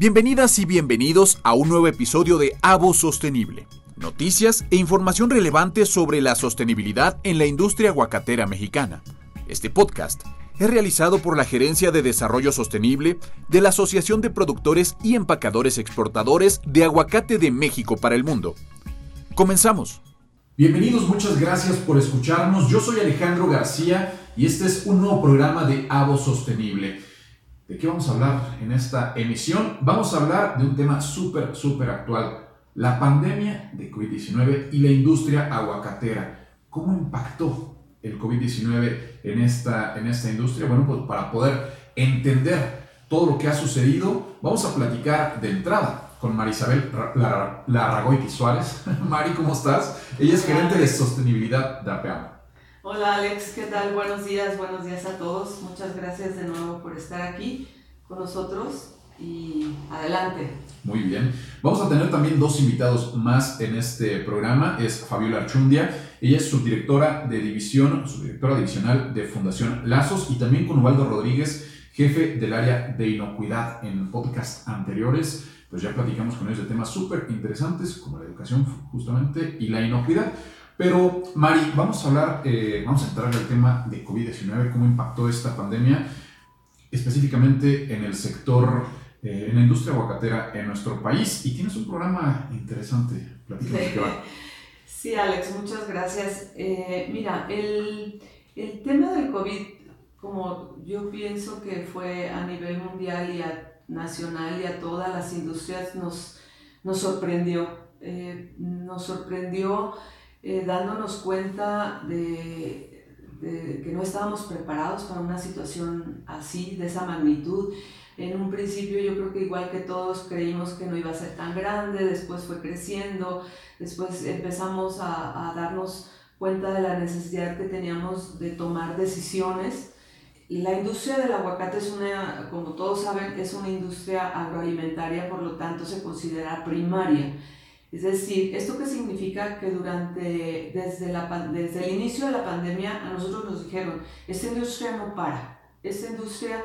Bienvenidas y bienvenidos a un nuevo episodio de Avo Sostenible. Noticias e información relevante sobre la sostenibilidad en la industria aguacatera mexicana. Este podcast es realizado por la Gerencia de Desarrollo Sostenible de la Asociación de Productores y Empacadores Exportadores de Aguacate de México para el Mundo. Comenzamos. Bienvenidos, muchas gracias por escucharnos. Yo soy Alejandro García y este es un nuevo programa de Avo Sostenible. ¿De qué vamos a hablar en esta emisión? Vamos a hablar de un tema súper, súper actual, la pandemia de COVID-19 y la industria aguacatera. ¿Cómo impactó el COVID-19 en esta, en esta industria? Bueno, pues para poder entender todo lo que ha sucedido, vamos a platicar de entrada con Marisabel Larragoy Suárez. Mari, ¿cómo estás? Ella es gerente de sostenibilidad de APEAM. Hola Alex, ¿qué tal? Buenos días, buenos días a todos. Muchas gracias de nuevo por estar aquí con nosotros y adelante. Muy bien. Vamos a tener también dos invitados más en este programa. Es Fabiola Archundia. Ella es subdirectora de división, subdirectora divisional de Fundación Lazos y también con Ubaldo Rodríguez, jefe del área de inocuidad en podcast anteriores. Pues ya platicamos con ellos de temas súper interesantes como la educación justamente y la inocuidad. Pero, Mari, vamos a hablar, eh, vamos a entrar en el tema de COVID-19, cómo impactó esta pandemia, específicamente en el sector, eh, en la industria aguacatera en nuestro país. Y tienes un programa interesante. Platícanos sí. qué va. Sí, Alex, muchas gracias. Eh, mira, el, el tema del COVID, como yo pienso que fue a nivel mundial y a nacional y a todas las industrias, nos, nos sorprendió. nos sorprendió eh, dándonos cuenta de, que no estábamos preparados para una situación así, de esa magnitud. En un principio yo creo que igual que todos creímos que no iba a ser tan grande, después fue creciendo, después empezamos a, a darnos cuenta de la necesidad que teníamos de tomar decisiones. La industria del aguacate es una, como todos saben, es una industria agroalimentaria, por lo tanto se considera primaria. Es decir, ¿esto qué significa? Que durante, desde, la, desde el inicio de la pandemia a nosotros nos dijeron, esta industria no para, esta industria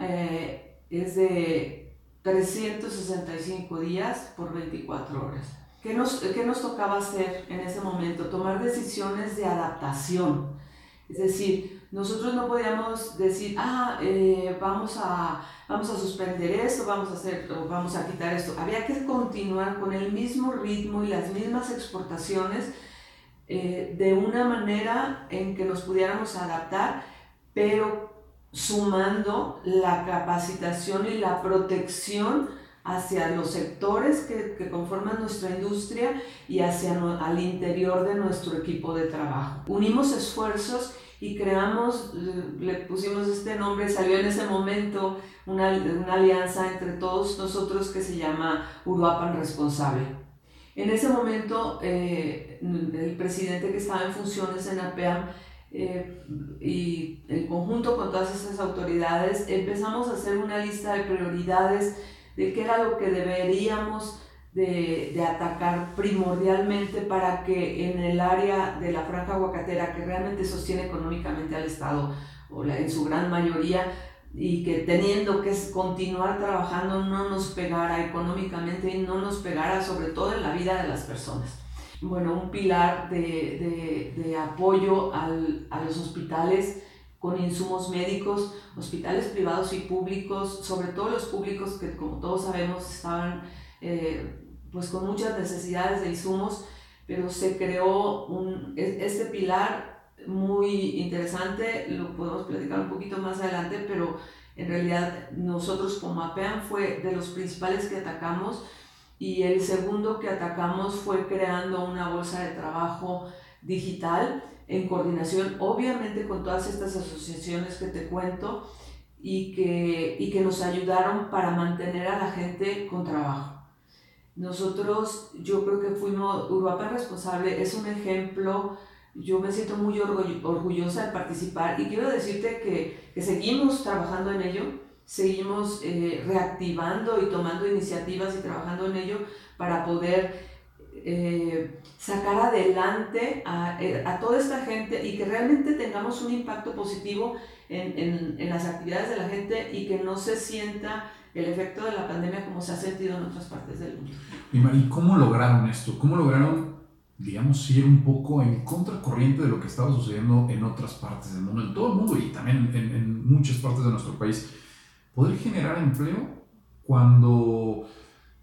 eh, es de 365 días por 24 horas. ¿Qué nos, ¿Qué nos tocaba hacer en ese momento? Tomar decisiones de adaptación. Es decir, nosotros no podíamos decir, ah, eh, vamos, a, vamos a suspender esto, vamos a hacer, vamos a quitar esto. Había que continuar con el mismo ritmo y las mismas exportaciones eh, de una manera en que nos pudiéramos adaptar, pero sumando la capacitación y la protección hacia los sectores que, que, conforman nuestra industria y hacia al interior de nuestro equipo de trabajo. Unimos esfuerzos y creamos, le pusimos este nombre, salió en ese momento una, una alianza entre todos nosotros que se llama Uruapan Responsable. En ese momento, eh, el presidente que estaba en funciones en APEAM eh, y en conjunto con todas esas autoridades empezamos a hacer una lista de prioridades de qué era lo que deberíamos de, de, atacar primordialmente para que en el área de la franja aguacatera, que realmente sostiene económicamente al Estado, o la, en su gran mayoría, y que teniendo que continuar trabajando no nos pegara económicamente y no nos pegara sobre todo en la vida de las personas. Bueno, un pilar de, de, de apoyo al, a los hospitales con insumos médicos, hospitales privados y públicos, sobre todo los públicos que como todos sabemos estaban eh, pues con muchas necesidades de insumos, pero se creó un, este pilar muy interesante, lo podemos platicar un poquito más adelante, pero en realidad nosotros como APEAN fue de los principales que atacamos y el segundo que atacamos fue creando una bolsa de trabajo digital en coordinación obviamente con todas estas asociaciones que te cuento y que, y que nos ayudaron para mantener a la gente con trabajo. Nosotros, yo creo que fuimos, Uruapan Responsable es un ejemplo, yo me siento muy orgullosa de participar y quiero decirte que, que seguimos trabajando en ello, seguimos eh, reactivando y tomando iniciativas y trabajando en ello para poder eh, sacar adelante a, eh, a, toda esta gente y que realmente tengamos un impacto positivo en, en, en, las actividades de la gente y que no se sienta el efecto de la pandemia como se ha sentido en otras partes del mundo. Y Mari, ¿cómo lograron esto? ¿Cómo lograron, digamos, ir un poco en contracorriente de lo que estaba sucediendo en otras partes del mundo, en todo el mundo y también en, en muchas partes de nuestro país? Poder generar empleo cuando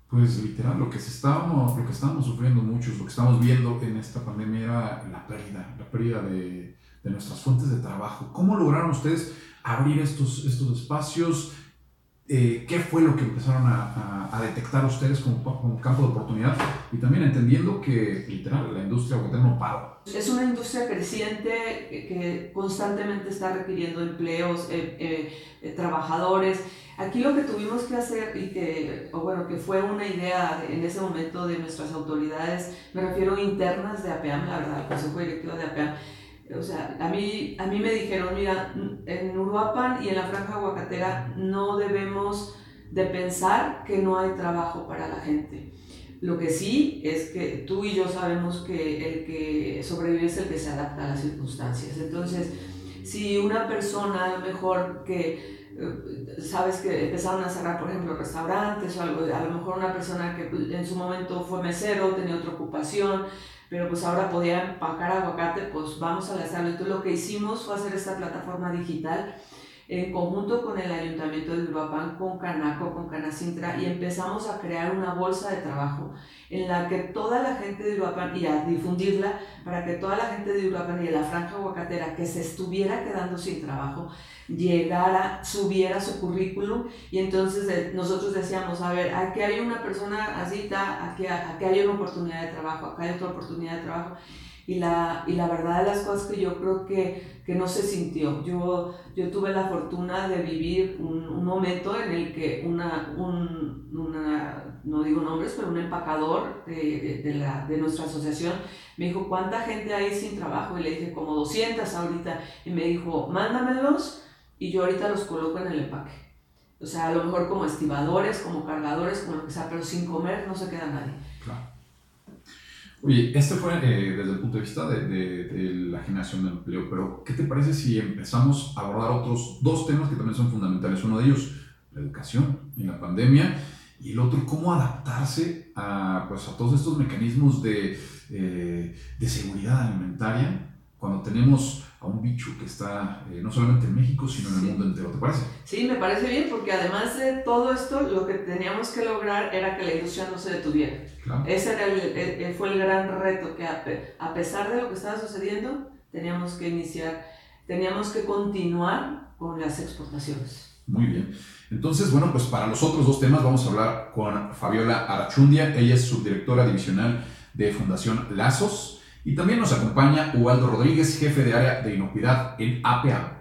pues literal, lo que, se estábamos, lo que estábamos sufriendo muchos, lo que estamos viendo en esta pandemia era la pérdida, la pérdida de, de nuestras fuentes de trabajo. ¿Cómo lograron ustedes abrir estos, estos espacios? Eh, ¿Qué fue lo que empezaron a, a, a detectar ustedes como, como, campo de oportunidad? Y también entendiendo que, literal, la industria no para. Es una industria creciente que constantemente está requiriendo empleos, eh, eh, eh trabajadores. Aquí lo que tuvimos que hacer y que, o bueno, que fue una idea en ese momento de nuestras autoridades, me refiero internas de APEAM, la verdad, el Consejo Directivo de APEAM, o sea, a mí, a mí me dijeron, mira, en Uruapan y en la Franja Aguacatera no debemos de pensar que no hay trabajo para la gente. Lo que sí es que tú y yo sabemos que el que sobrevive es el que se adapta a las circunstancias. Entonces, si una persona a lo mejor que eh, sabes que empezaron a cerrar, por ejemplo, restaurantes o algo, a lo mejor una persona que en su momento fue mesero, tenía otra ocupación, pero pues ahora podía empacar aguacate, pues vamos a lanzarlo. Entonces lo que hicimos fue hacer esta plataforma digital en conjunto con el Ayuntamiento de Uruapan, con Canaco, con Canacintra, y empezamos a crear una bolsa de trabajo en la que toda la gente de Uruapan, y a difundirla para que toda la gente de Uruapan y de la franja aguacatera que se estuviera quedando sin trabajo, llegara, subiera su currículum, y entonces nosotros decíamos, a ver, aquí hay una persona así, aquí, aquí hay una oportunidad de trabajo, acá hay otra oportunidad de trabajo, y la, y la verdad de las cosas que yo creo que, que no se sintió. Yo, yo tuve la fortuna de vivir un, un momento en el que una, un, una, no digo nombres, pero un empacador de, de, la, de nuestra asociación me dijo, ¿cuánta gente hay sin trabajo? Y le dije, como 200 ahorita. Y me dijo, mándamelos y yo ahorita los coloco en el empaque. O sea, a lo mejor como estibadores, como cargadores, como lo que sea, pero sin comer no se queda nadie. Claro. Oye, este fue eh, desde el punto de vista de, de, de, la generación de empleo, pero ¿qué te parece si empezamos a abordar otros dos temas que también son fundamentales? Uno de ellos, la educación en la pandemia, y el otro, cómo adaptarse a, pues, a todos estos mecanismos de, eh, de seguridad alimentaria cuando tenemos a un bicho que está eh, no solamente en México, sino en el sí. mundo entero. ¿Te parece? Sí, me parece bien, porque además de todo esto, lo que teníamos que lograr era que la industria no se detuviera. Claro. Ese era el, el, fue el gran reto, que a, a, pesar de lo que estaba sucediendo, teníamos que iniciar, teníamos que continuar con las exportaciones. Muy bien. Entonces, bueno, pues para los otros dos temas vamos a hablar con Fabiola Archundia. Ella es subdirectora divisional de Fundación Lazos. Y también nos acompaña Ubaldo Rodríguez, jefe de área de inocuidad en APAM.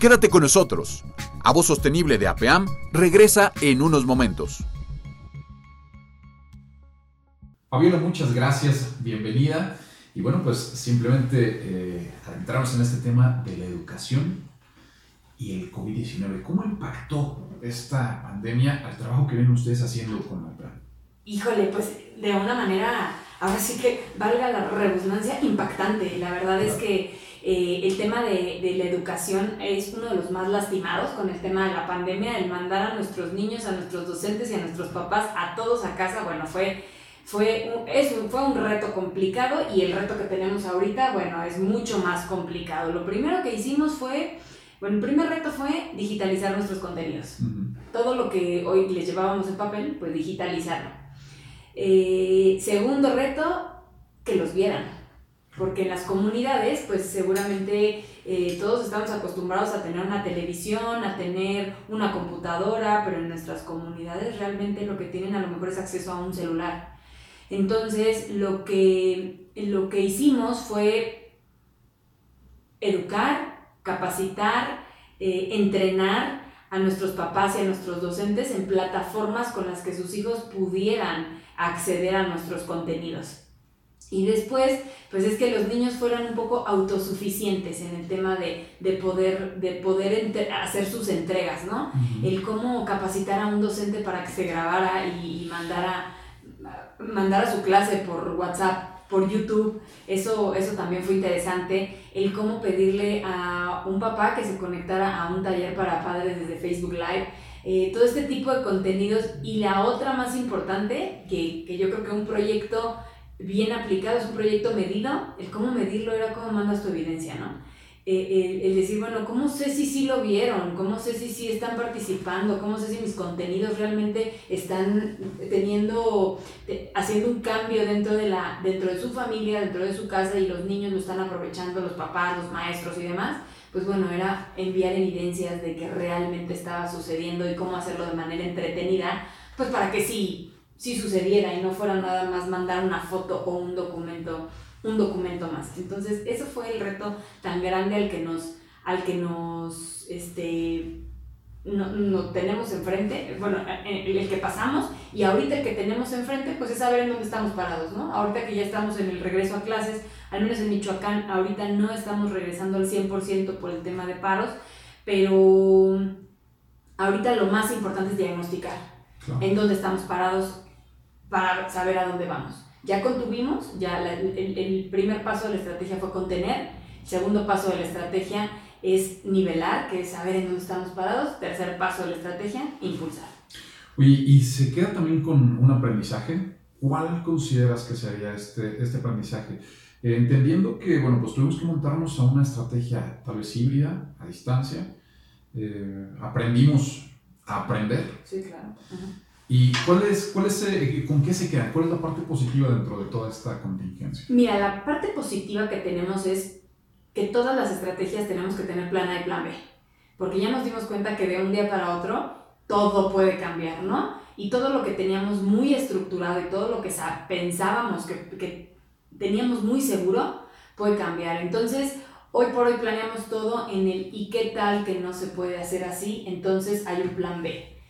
Quédate con nosotros. A Voz Sostenible de APAM regresa en unos momentos. Fabiola, muchas gracias, bienvenida. Y bueno, pues simplemente eh, adentrarnos en este tema de la educación y el COVID-19. ¿Cómo impactó esta pandemia al trabajo que ven ustedes haciendo con APAM? Híjole, pues de una manera ahora sí que valga la redundancia, impactante. La verdad es que eh, el tema de, de, la educación es uno de los más lastimados con el tema de la pandemia, el mandar a nuestros niños, a nuestros docentes y a nuestros papás, a todos a casa, bueno, fue... Fue un, es un, fue un reto complicado y el reto que tenemos ahorita, bueno, es mucho más complicado. Lo primero que hicimos fue, bueno, el primer reto fue digitalizar nuestros contenidos. Uh -huh. Todo lo que hoy les llevábamos en papel, pues digitalizarlo. Eh, segundo reto, que los vieran. Porque en las comunidades, pues seguramente eh, todos estamos acostumbrados a tener una televisión, a tener una computadora, pero en nuestras comunidades realmente lo que tienen a lo mejor es acceso a un celular. Entonces, lo que, lo que hicimos fue educar, capacitar, eh, entrenar a nuestros papás y a nuestros docentes en plataformas con las que sus hijos pudieran acceder a nuestros contenidos. Y después, pues es que los niños fueran un poco autosuficientes en el tema de, de poder, de poder hacer sus entregas, ¿no? Uh -huh. El cómo capacitar a un docente para que se grabara y, y mandara, mandara su clase por WhatsApp, por YouTube, eso, eso también fue interesante. El cómo pedirle a un papá que se conectara a un taller para padres desde Facebook Live eh, todo este tipo de contenidos. Y la otra más importante, que, que yo creo que un proyecto bien aplicado es un proyecto medido, el cómo medirlo era cómo mandas tu evidencia, ¿no? Eh, el, decir, bueno, ¿cómo sé si sí lo vieron? ¿Cómo sé si sí están participando? ¿Cómo sé si mis contenidos realmente están teniendo, haciendo un cambio dentro de, la, dentro de su familia, dentro de su casa y los niños lo están aprovechando, los papás, los maestros y demás? Pues bueno, era enviar evidencias de que realmente estaba sucediendo y cómo hacerlo de manera entretenida, pues para que sí, sí sucediera y no fuera nada más mandar una foto o un documento un documento más. Entonces, eso fue el reto tan grande al que nos, al que nos, este, no, tenemos enfrente, bueno, el, que pasamos y ahorita el que tenemos enfrente, pues es saber en dónde estamos parados, ¿no? Ahorita que ya estamos en el regreso a clases, al menos en Michoacán, ahorita no estamos regresando al 100% por el tema de paros, pero ahorita lo más importante es diagnosticar en dónde estamos parados para saber a dónde vamos. Ya contuvimos, ya el, primer paso de la estrategia fue contener, el segundo paso de la estrategia es nivelar, que es saber en dónde estamos parados, tercer paso de la estrategia, impulsar. Oye, y se queda también con un aprendizaje. ¿Cuál consideras que sería este, este aprendizaje? Eh, entendiendo que, bueno, pues tuvimos que montarnos a una estrategia tal vez híbrida, a distancia. Eh, aprendimos a aprender. Sí, claro. ¿Y cuál es, cuál es, eh, con qué se queda? ¿Cuál es la parte positiva dentro de toda esta contingencia? Mira, la parte positiva que tenemos es que todas las estrategias tenemos que tener plan A y plan B. Porque ya nos dimos cuenta que de un día para otro todo puede cambiar, ¿no? Y todo lo que teníamos muy estructurado y todo lo que pensábamos que, que teníamos muy seguro puede cambiar. Entonces, hoy por hoy planeamos todo en el y qué tal que no se puede hacer así, entonces hay un plan B.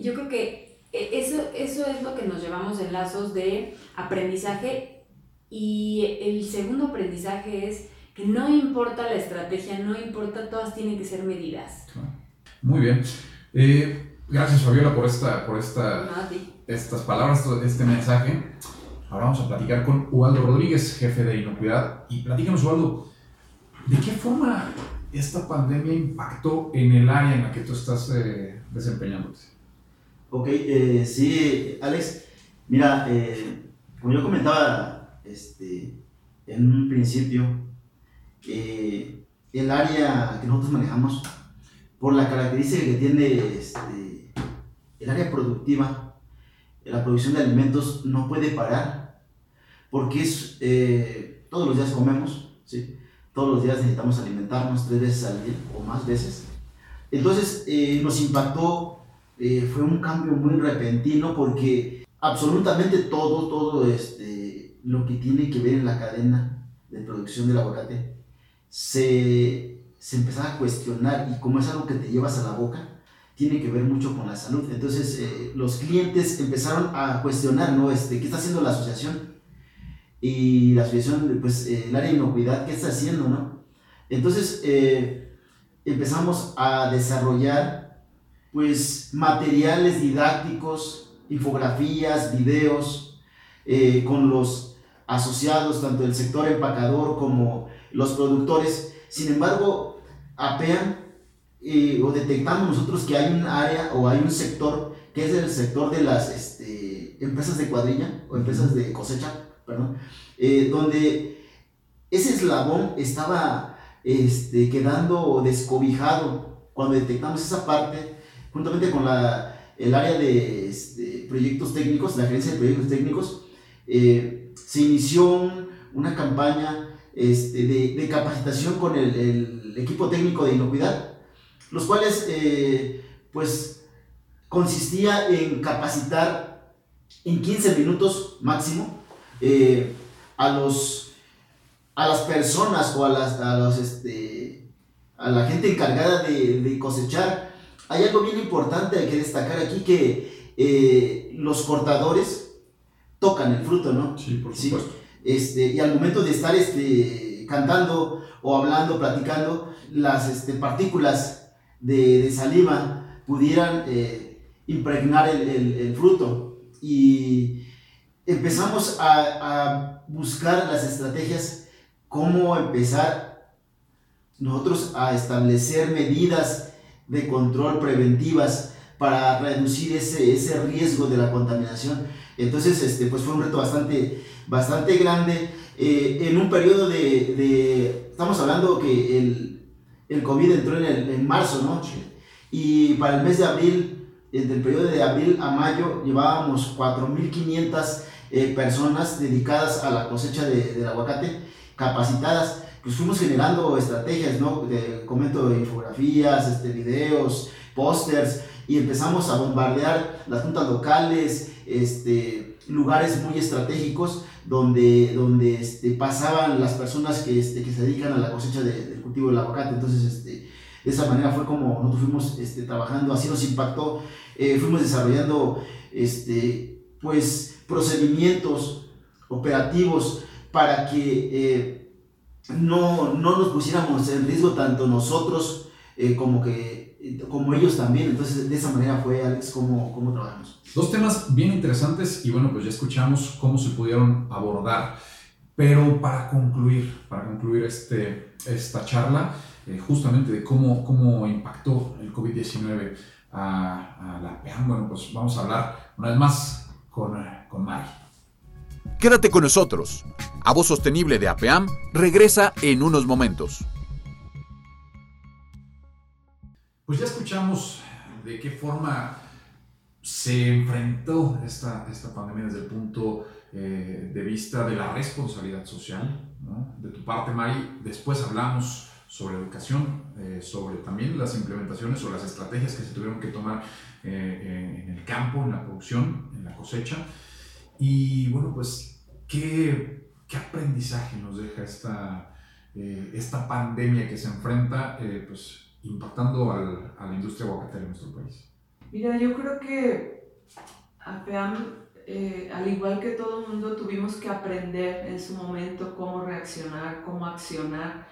Yo creo que e, eso, eso es lo que nos llevamos en lazos de aprendizaje y el segundo aprendizaje es que no importa la estrategia, no importa, todas tienen que ser medidas. Muy bien. Eh, gracias Fabiola por, esta, por esta, estas palabras, este mensaje. Ahora vamos a platicar con Ubaldo Rodríguez, jefe de Inocuidad. Y platícanos, Ubaldo, ¿de qué forma esta pandemia impactó en el área en la que tú estás eh, desempeñándote? Ok, eh, sí, Alex, mira, eh, como yo comentaba este, en un principio, eh, el área que nosotros manejamos, por la característica que tiene este, el área productiva, la producción de alimentos no puede parar, porque es, todos los días comemos, todos los días necesitamos alimentarnos tres veces al día o más veces. Entonces nos impactó eh, fue un cambio muy repentino porque absolutamente todo, todo este, lo que tiene que ver en la cadena de producción del aguacate se, se empezaba a cuestionar y como es algo que te llevas a la boca, tiene que ver mucho con la salud. Entonces eh, los clientes empezaron a cuestionar, ¿no? Este, ¿Qué está haciendo la asociación? Y la asociación, pues eh, el área de inocuidad, ¿qué está haciendo, no? Entonces empezamos a desarrollar pues materiales didácticos, infografías, videos, eh, con los asociados, tanto del sector empacador como los productores. Sin embargo, apean eh, o detectamos nosotros que hay un área o hay un sector que es el sector de las este, empresas de cuadrilla o empresas de cosecha, perdón, eh, donde ese eslabón estaba este, quedando descobijado cuando detectamos esa parte juntamente con la, el área de este, proyectos técnicos, la agencia de proyectos técnicos, eh, se inició una campaña este, de, capacitación con el, equipo técnico de inocuidad, los cuales eh, pues consistía en capacitar en 15 minutos máximo eh, a los a las personas o a las a este a la gente encargada de, de cosechar. Hay algo bien importante que destacar aquí que eh, los cortadores tocan el fruto, ¿no? Sí, por supuesto. Este, y al momento de estar este, cantando o hablando, platicando, las este, partículas de, saliva pudieran eh, impregnar el, fruto. Y empezamos a, a buscar las estrategias, cómo empezar nosotros a establecer medidas de control preventivas para reducir ese, ese riesgo de la contaminación. Entonces, este, pues fue un reto bastante, bastante grande. Eh, en un periodo de, de, estamos hablando que el, el COVID entró en, el, en marzo, ¿no? Y para el mes de abril, desde el periodo de abril a mayo, llevábamos 4.500 eh, personas dedicadas a la cosecha de, del aguacate, capacitadas. Pues fuimos generando estrategias, ¿no? De, comento infografías, este, videos, pósters, y empezamos a bombardear las juntas locales, este, lugares muy estratégicos donde, donde este, pasaban las personas que, este, que se dedican a la cosecha de, del cultivo del aguacate. Entonces, este, de esa manera fue como nosotros fuimos este, trabajando, así nos impactó, eh, fuimos desarrollando este, pues, procedimientos operativos para que eh, no, no nos pusiéramos en riesgo tanto nosotros eh, como que como ellos también. Entonces, de esa manera fue, Alex, como, como trabajamos. Dos temas bien interesantes y bueno, pues ya escuchamos cómo se pudieron abordar. Pero para concluir, para concluir este, esta charla, eh, justamente de cómo, cómo impactó el COVID-19 a, a, la PEAM, bueno, pues vamos a hablar una vez más con, con Mari. Quédate con nosotros. A Voz Sostenible de APEAM regresa en unos momentos. Pues ya escuchamos de qué forma se enfrentó esta, esta pandemia desde el punto eh, de vista de la responsabilidad social. ¿no? De tu parte, Mari, después hablamos sobre educación, eh, sobre también las implementaciones o las estrategias que se tuvieron que tomar eh, en el campo, en la producción, en la cosecha. Y bueno, pues, ¿qué, qué aprendizaje nos deja esta, esta pandemia que se enfrenta? pues impactando al, a la industria aguacatera en nuestro país? Mira, yo creo que APEAM, eh, al igual que todo el mundo, tuvimos que aprender en su momento cómo reaccionar, cómo accionar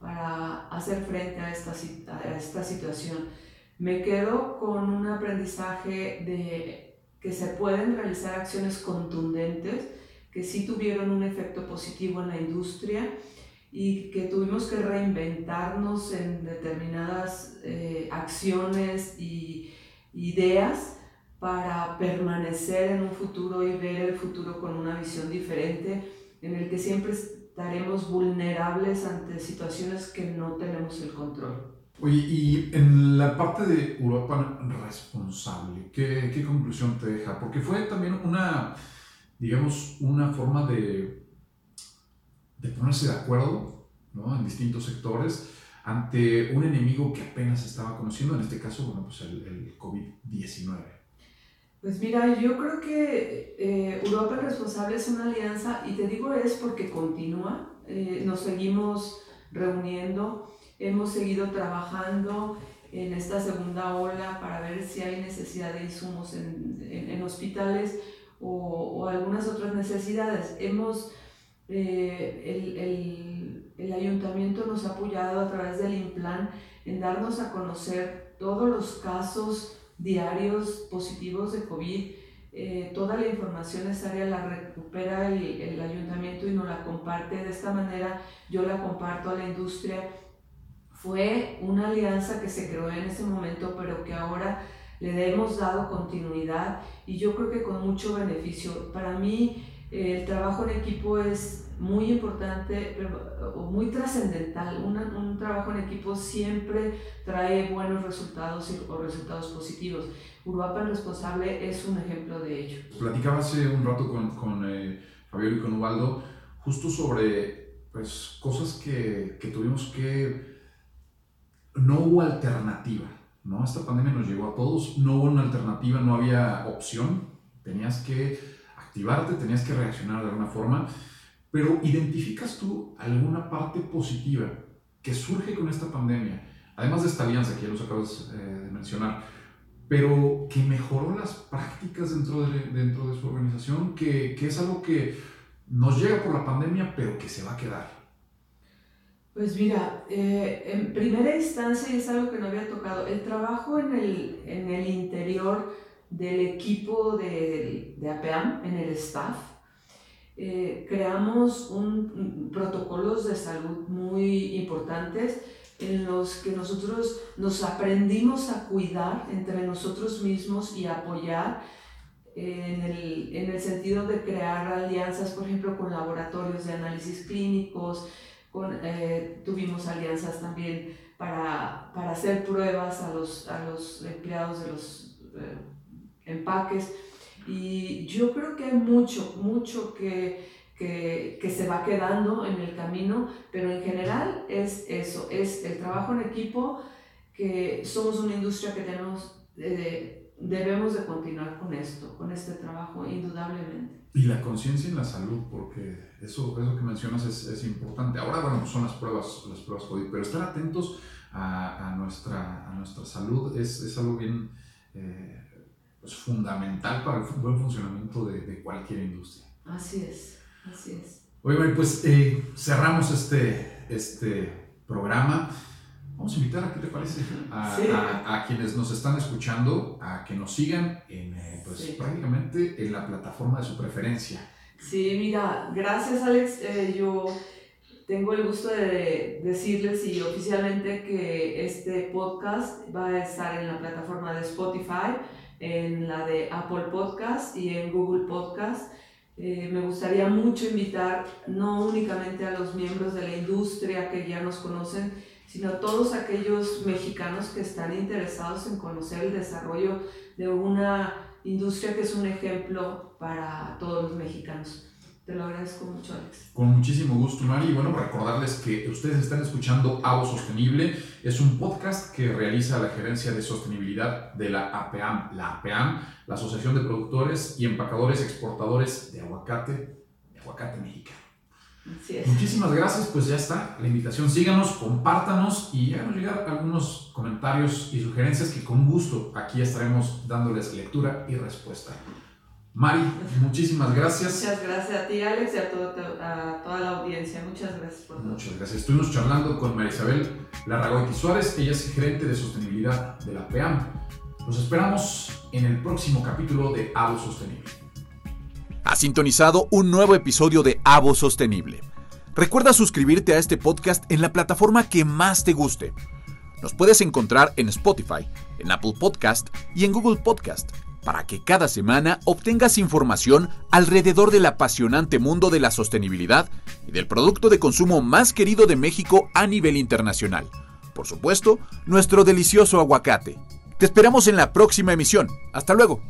para hacer frente a esta, a esta situación. Me quedo con un aprendizaje de que se pueden realizar acciones contundentes que sí tuvieron un efecto positivo en la industria y que tuvimos que reinventarnos en determinadas eh, acciones y ideas para permanecer en un futuro y ver el futuro con una visión diferente en el que siempre estaremos vulnerables ante situaciones que no tenemos el control. Oye, y en la parte de Europa responsable, ¿qué, qué conclusión te deja? Porque fue también una, digamos, una forma de de ponerse de acuerdo ¿no? en distintos sectores ante un enemigo que apenas estaba conociendo, en este caso, bueno, pues el, el COVID-19. Pues mira, yo creo que eh, Europa es responsable es una alianza y te digo es porque continúa, eh, nos seguimos reuniendo, hemos seguido trabajando en esta segunda ola para ver si hay necesidad de insumos en, en, en hospitales o, o, algunas otras necesidades. Hemos eh, el, el, el, ayuntamiento nos ha apoyado a través del INPLAN en darnos a conocer todos los casos diarios positivos de COVID. Eh, toda la información necesaria la recupera el, el, ayuntamiento y nos la comparte. De esta manera yo la comparto a la industria. Fue una alianza que se creó en ese momento, pero que ahora le hemos dado continuidad y yo creo que con mucho beneficio. Para mí, el trabajo en equipo es muy importante o muy trascendental. Un trabajo en equipo siempre trae buenos resultados o resultados positivos. Uruapan Responsable es un ejemplo de ello. Platicaba hace un rato con, con eh, Fabiola y con Ubaldo justo sobre pues, cosas que, que tuvimos que... No hubo alternativa, ¿no? Esta pandemia nos llegó a todos, no hubo una alternativa, no había opción, tenías que activarte, tenías que reaccionar de alguna forma, pero ¿identificas tú alguna parte positiva que surge con esta pandemia? Además de esta alianza que ya los acabas eh, de mencionar, pero que mejoró las prácticas dentro de, dentro de su organización, que, que es algo que nos llega por la pandemia, pero que se va a quedar. Pues mira, eh, en primera instancia, y es algo que no había tocado, el trabajo en el, en el interior del equipo de, de APEAM, en el staff, eh, creamos un, protocolos de salud muy importantes en los que nosotros nos aprendimos a cuidar entre nosotros mismos y apoyar en el, en el sentido de crear alianzas, por ejemplo, con laboratorios de análisis clínicos, con, eh, tuvimos alianzas también para, para, hacer pruebas a los, a los empleados de los eh, empaques. Y yo creo que hay mucho, mucho que, que, que, se va quedando en el camino, pero en general es eso, es el trabajo en equipo, que somos una industria que tenemos... Eh, debemos de continuar con esto, con este trabajo, indudablemente. Y la conciencia en la salud, porque eso, eso que mencionas es, es, importante. Ahora, bueno, son las pruebas, las pruebas COVID, pero estar atentos a, a nuestra, a nuestra salud es, es algo bien eh, pues fundamental para el buen funcionamiento de, de, cualquier industria. Así es, así es. Oye, pues eh, cerramos este, este programa. Vamos a invitar, ¿qué te parece? A, Sí. a- a quienes nos están escuchando a que nos sigan en, eh, pues, Sí. prácticamente en la plataforma de su preferencia. Sí, mira, gracias Alex. Eh, yo tengo el gusto de decirles y oficialmente que este podcast va a estar en la plataforma de Spotify, en la de Apple Podcast y en Google Podcast. Eh, me gustaría mucho invitar no únicamente a los miembros de la industria que ya nos conocen, sino a todos aquellos mexicanos que están interesados en conocer el desarrollo de una industria que es un ejemplo para todos los mexicanos. Te lo agradezco mucho, Alex. Con muchísimo gusto, Mari. Y bueno, recordarles que ustedes están escuchando Avo Sostenible. Es un podcast que realiza la Gerencia de Sostenibilidad de la APAM. La APAM, la Asociación de Productores y Empacadores Exportadores de Aguacate, de Aguacate Mexicano. Así es. Muchísimas gracias, pues ya está la invitación. Síganos, compártanos y háganos llegar algunos comentarios y sugerencias que con gusto aquí estaremos dándoles lectura y respuesta. Mari, muchísimas gracias. Muchas gracias a ti, Alex, y a, todo- a toda la audiencia. Muchas gracias por todo. Muchas gracias. Estuvimos charlando con María Isabel Larragoiti Suárez, ella es gerente de sostenibilidad de la PEAM. Los esperamos en el próximo capítulo de Avo Sostenible. Has sintonizado un nuevo episodio de Avo Sostenible. Recuerda suscribirte a este podcast en la plataforma que más te guste. Nos puedes encontrar en Spotify, en Apple Podcast y en Google Podcast para que cada semana obtengas información alrededor del apasionante mundo de la sostenibilidad y del producto de consumo más querido de México a nivel internacional. Por supuesto, nuestro delicioso aguacate. Te esperamos en la próxima emisión. Hasta luego.